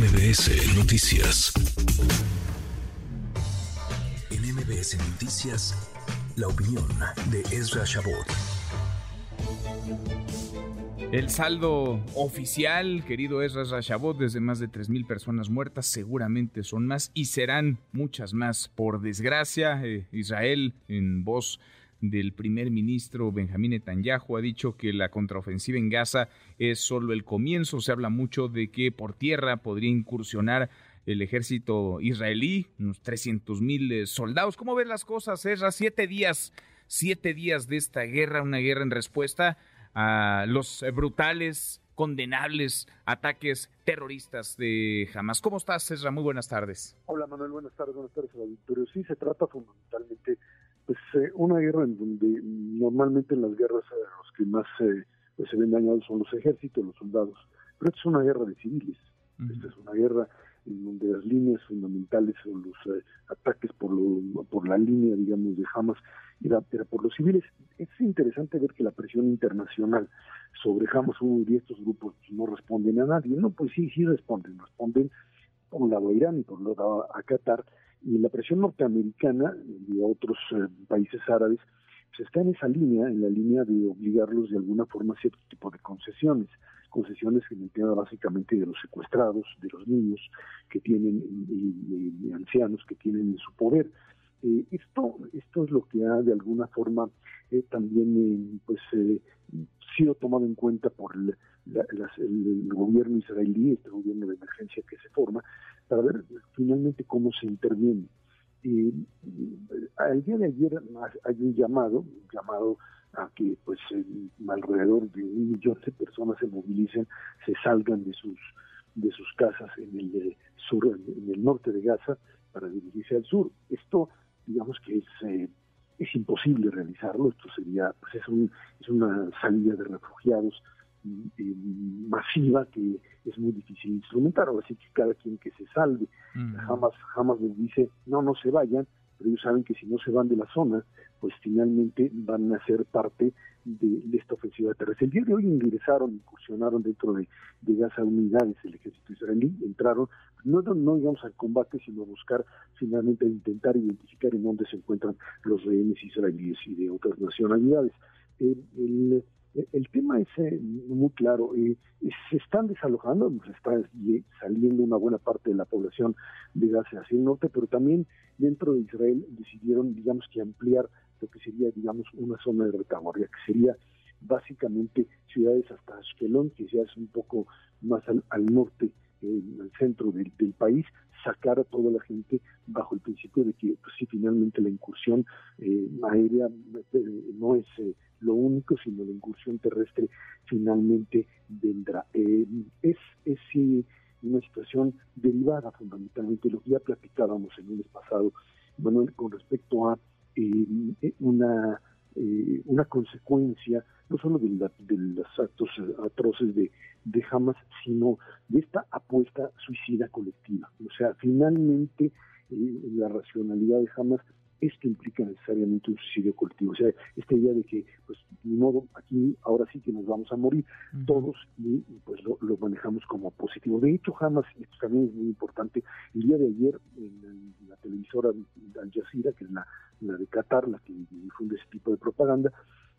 MBS Noticias. En MBS Noticias, la opinión de Ezra Shabot. El saldo oficial, querido Ezra Shabot, desde más de 3.000 personas muertas, seguramente son más y serán muchas más. Por desgracia, eh, Israel, en voz del primer ministro Benjamín Netanyahu ha dicho que la contraofensiva en Gaza es solo el comienzo. Se habla mucho de que por tierra podría incursionar el ejército israelí, unos 300 mil eh, soldados. ¿Cómo ven las cosas, Ezra? Siete días, siete días de esta guerra, una guerra en respuesta a los brutales, condenables ataques terroristas de Hamas. ¿Cómo estás, Ezra? Muy buenas tardes. Hola, Manuel. Buenas tardes. Buenas tardes, auditorio. Sí, se trata fundamentalmente pues eh, una guerra en donde normalmente en las guerras eh, los que más eh, pues, se ven dañados son los ejércitos, los soldados, pero esta es una guerra de civiles, esta es una guerra en donde las líneas fundamentales o los ataques por, lo, por la línea, digamos, de Hamas era, por los civiles. Es interesante ver que la presión internacional sobre Hamas y estos grupos no responden a nadie. No, pues sí, sí responden, responden por un lado a Irán y por otro lado a Qatar, y la presión norteamericana y otros eh, países árabes pues está en esa línea, en la línea de obligarlos de alguna forma a cierto tipo de concesiones, concesiones en el tema básicamente de los secuestrados, de los niños que tienen y, ancianos que tienen en su poder. Eh, esto, esto es lo que ha de alguna forma eh, también pues sido tomado en cuenta por el, el, gobierno israelí, este gobierno de emergencia que se forma, para ver finalmente cómo se interviene. Y el día de ayer hay un llamado, un llamado a que pues alrededor de un millón de personas se movilicen, se salgan de sus de sus casas en el eh, sur, en el norte de Gaza, para dirigirse al sur. Esto, digamos que es eh, es imposible realizarlo. Esto sería, pues es, un, es una salida de refugiados masiva que es muy difícil instrumentar, así que cada quien que se salve, jamás, jamás les dice, no, no se vayan, pero ellos saben que si no se van de la zona, pues finalmente van a ser parte de, esta ofensiva terrestre. El día de hoy ingresaron, incursionaron dentro de, Gaza unidades del ejército israelí, entraron, no, no, no al combate, sino a buscar finalmente intentar identificar en dónde se encuentran los rehenes israelíes y de otras nacionalidades. el el tema es eh, muy claro, eh, se están desalojando, se está saliendo una buena parte de la población de Gaza hacia el norte, pero también dentro de Israel decidieron, digamos, que ampliar lo que sería, digamos, una zona de retaguardia, que sería básicamente ciudades hasta Ashkelon, que ya es un poco más al, norte, eh, al centro del, país, sacar a toda la gente bajo el principio de que, pues sí, finalmente la incursión aérea no es lo único, sino la incursión terrestre finalmente vendrá. Eh, es es una situación derivada fundamentalmente lo que ya platicábamos el lunes pasado, Manuel, con respecto a eh, una, eh, una consecuencia no solo de, los actos atroces de, de Hamas, sino de esta apuesta suicida colectiva. O sea, finalmente la racionalidad de Hamas esto implica necesariamente un suicidio colectivo. O sea, esta idea de que, pues, ni modo, aquí ahora sí que nos vamos a morir todos y, pues lo, manejamos como positivo. De hecho, jamás, esto también es muy importante, el día de ayer en, la televisora Al Jazeera, que es la, de Qatar, la que difunde ese tipo de propaganda,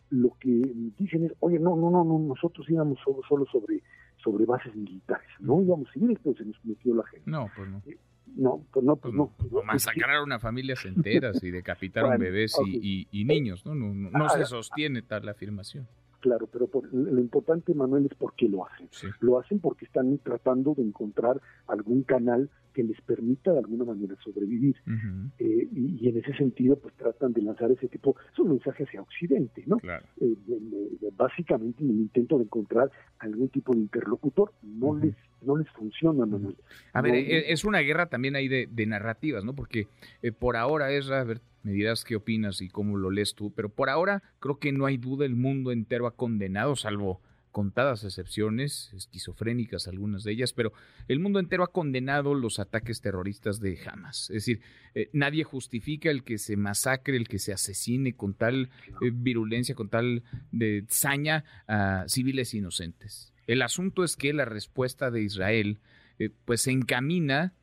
lo que dicen es, oye, no, no, no, no nosotros íbamos solo, solo sobre sobre bases militares, no íbamos civiles, pero se nos metió la gente. No, pues no. Eh, no, pues no, pues no. Pues masacrar a una familia enteras y decapitaron bebés y, niños, ¿no? No, no, se sostiene tal afirmación. Claro, pero lo importante, Manuel, es por qué lo hacen. Lo hacen porque están tratando de encontrar algún canal que les permita de alguna manera sobrevivir. Eh, y, en ese sentido, pues tratan de lanzar ese tipo, es un mensaje hacia Occidente, ¿no? Eh, básicamente en el intento de encontrar algún tipo de interlocutor, no les no les funciona, Manuel. A ver, e, es una guerra también ahí de, narrativas, ¿no? Porque eh, por ahora es, a ver, me dirás qué opinas y cómo lo lees tú, pero por ahora creo que no hay duda, el mundo entero ha condenado, salvo contadas excepciones, esquizofrénicas algunas de ellas, pero el mundo entero ha condenado los ataques terroristas de Hamas. Es decir, eh, nadie justifica el que se masacre, el que se asesine con tal eh, virulencia, con tal de saña a civiles inocentes. El asunto es que la respuesta de Israel pues se encamina,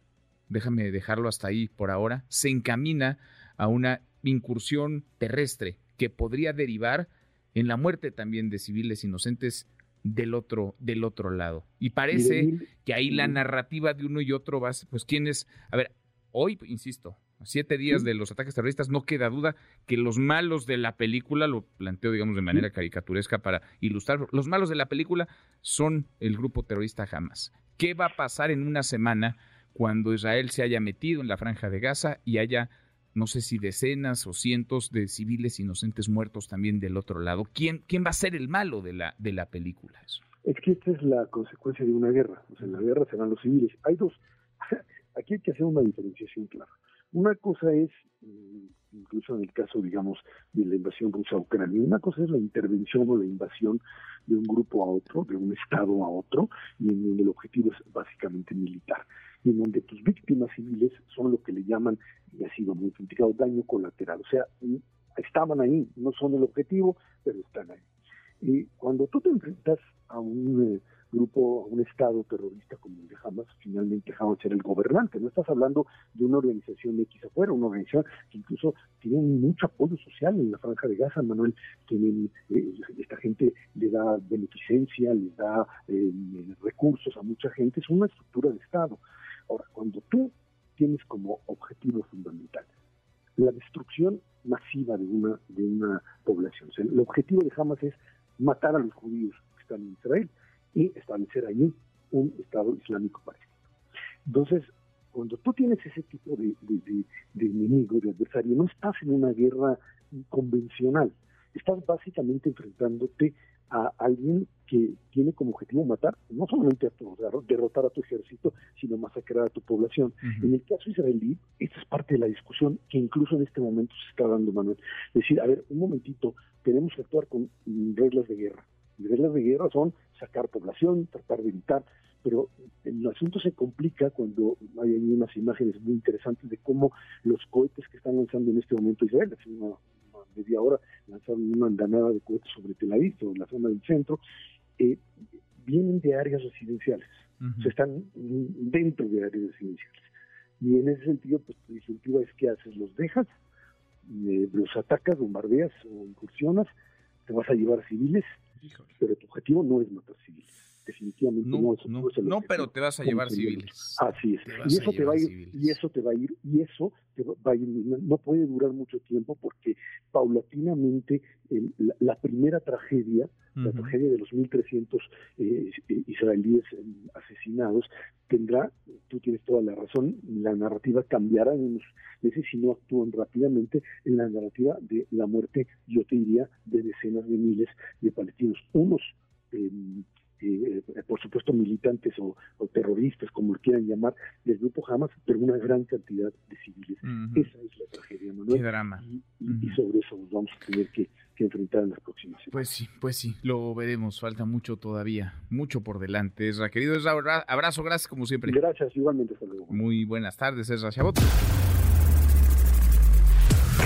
déjame dejarlo hasta ahí por ahora, se encamina a una incursión terrestre que podría derivar en la muerte también de civiles inocentes del otro, del otro lado. Y parece que ahí la narrativa de uno y otro va, pues quién es, a ver, hoy, insisto, siete días de los ataques terroristas, no queda duda que los malos de la película, lo planteo, digamos, de manera caricaturesca para ilustrar, los malos de la película son el grupo terrorista Hamas. ¿Qué va a pasar en una semana cuando Israel se haya metido en la franja de Gaza y haya no sé si decenas o cientos de civiles inocentes muertos también del otro lado. ¿Quién, quién va a ser el malo de la, de la película? Es que esta es la consecuencia de una guerra. O sea, en la guerra serán los civiles. Hay dos. Aquí hay que hacer una diferenciación clara. Una cosa es, mm, incluso en el caso, digamos, de la invasión rusa a Ucrania, una cosa es la intervención o la invasión de un grupo a otro, de un Estado a otro, y en el objetivo es básicamente militar, en donde tus víctimas civiles son lo que le llaman, y ha sido muy criticado, daño colateral. O sea, mm, estaban ahí, no son el objetivo, pero están ahí. Y cuando tú te enfrentas a un... Eh, grupo, un Estado terrorista como el de Hamas, finalmente Hamas era el gobernante. No estás hablando de una organización X afuera, una organización que incluso tiene mucho apoyo social en la franja de Gaza, Manuel. Tienen, eh, esta gente le da beneficencia, le da eh, recursos a mucha gente, es una estructura de Estado. Ahora, cuando tú tienes como objetivo fundamental la destrucción masiva de una, de una población, el objetivo de Hamas es matar a los judíos que están en Israel, y establecer allí un Estado Islámico palestino. Entonces, cuando tú tienes ese tipo de, de, enemigo, de adversario, no estás en una guerra convencional, estás básicamente enfrentándote a alguien que tiene como objetivo matar, no solamente a tu, derrotar a tu ejército, sino masacrar a tu población. En el caso israelí, esta es parte de la discusión que incluso en este momento se está dando, Manuel. Es decir, a ver, un momentito, tenemos que actuar con reglas de guerra. Las reglas de guerra son sacar población, tratar de evitar, pero el asunto se complica cuando hay unas imágenes muy interesantes de cómo los cohetes que están lanzando en este momento Israel, hace una, media hora lanzaron una andanada de cohetes sobre Tel Aviv, en la zona del centro, eh, vienen de áreas residenciales, se están dentro de áreas residenciales. Y en ese sentido, pues la disyuntiva es que haces, los dejas, eh, los atacas, bombardeas o incursionas, te vas a llevar civiles, pero tu objetivo no es matar civiles. Definitivamente no, no, es no, pero te vas a llevar civiles. Así es. Y eso te va a ir, y eso te va a ir, y eso te va a ir, no puede durar mucho tiempo porque paulatinamente la, primera tragedia, la tragedia de los 1.300 eh, eh, israelíes eh, asesinados, tendrá, tú tienes toda la razón, la narrativa cambiará en unos meses si no actúan rápidamente en la narrativa de la muerte, yo te diría, de decenas de miles de palestinos. Unos em, eh, por supuesto militantes o, terroristas, como lo quieran llamar, del grupo Hamas, pero una gran cantidad de civiles. Esa es la tragedia, Manuel. Qué drama. Y, sobre eso nos vamos a tener que, enfrentar en las próximas semanas. Pues sí, pues sí, lo veremos. Falta mucho todavía, mucho por delante. Esra, querido Esra, abrazo, gracias como siempre. Gracias, igualmente, hasta luego. Muy buenas tardes, Esra Chabot.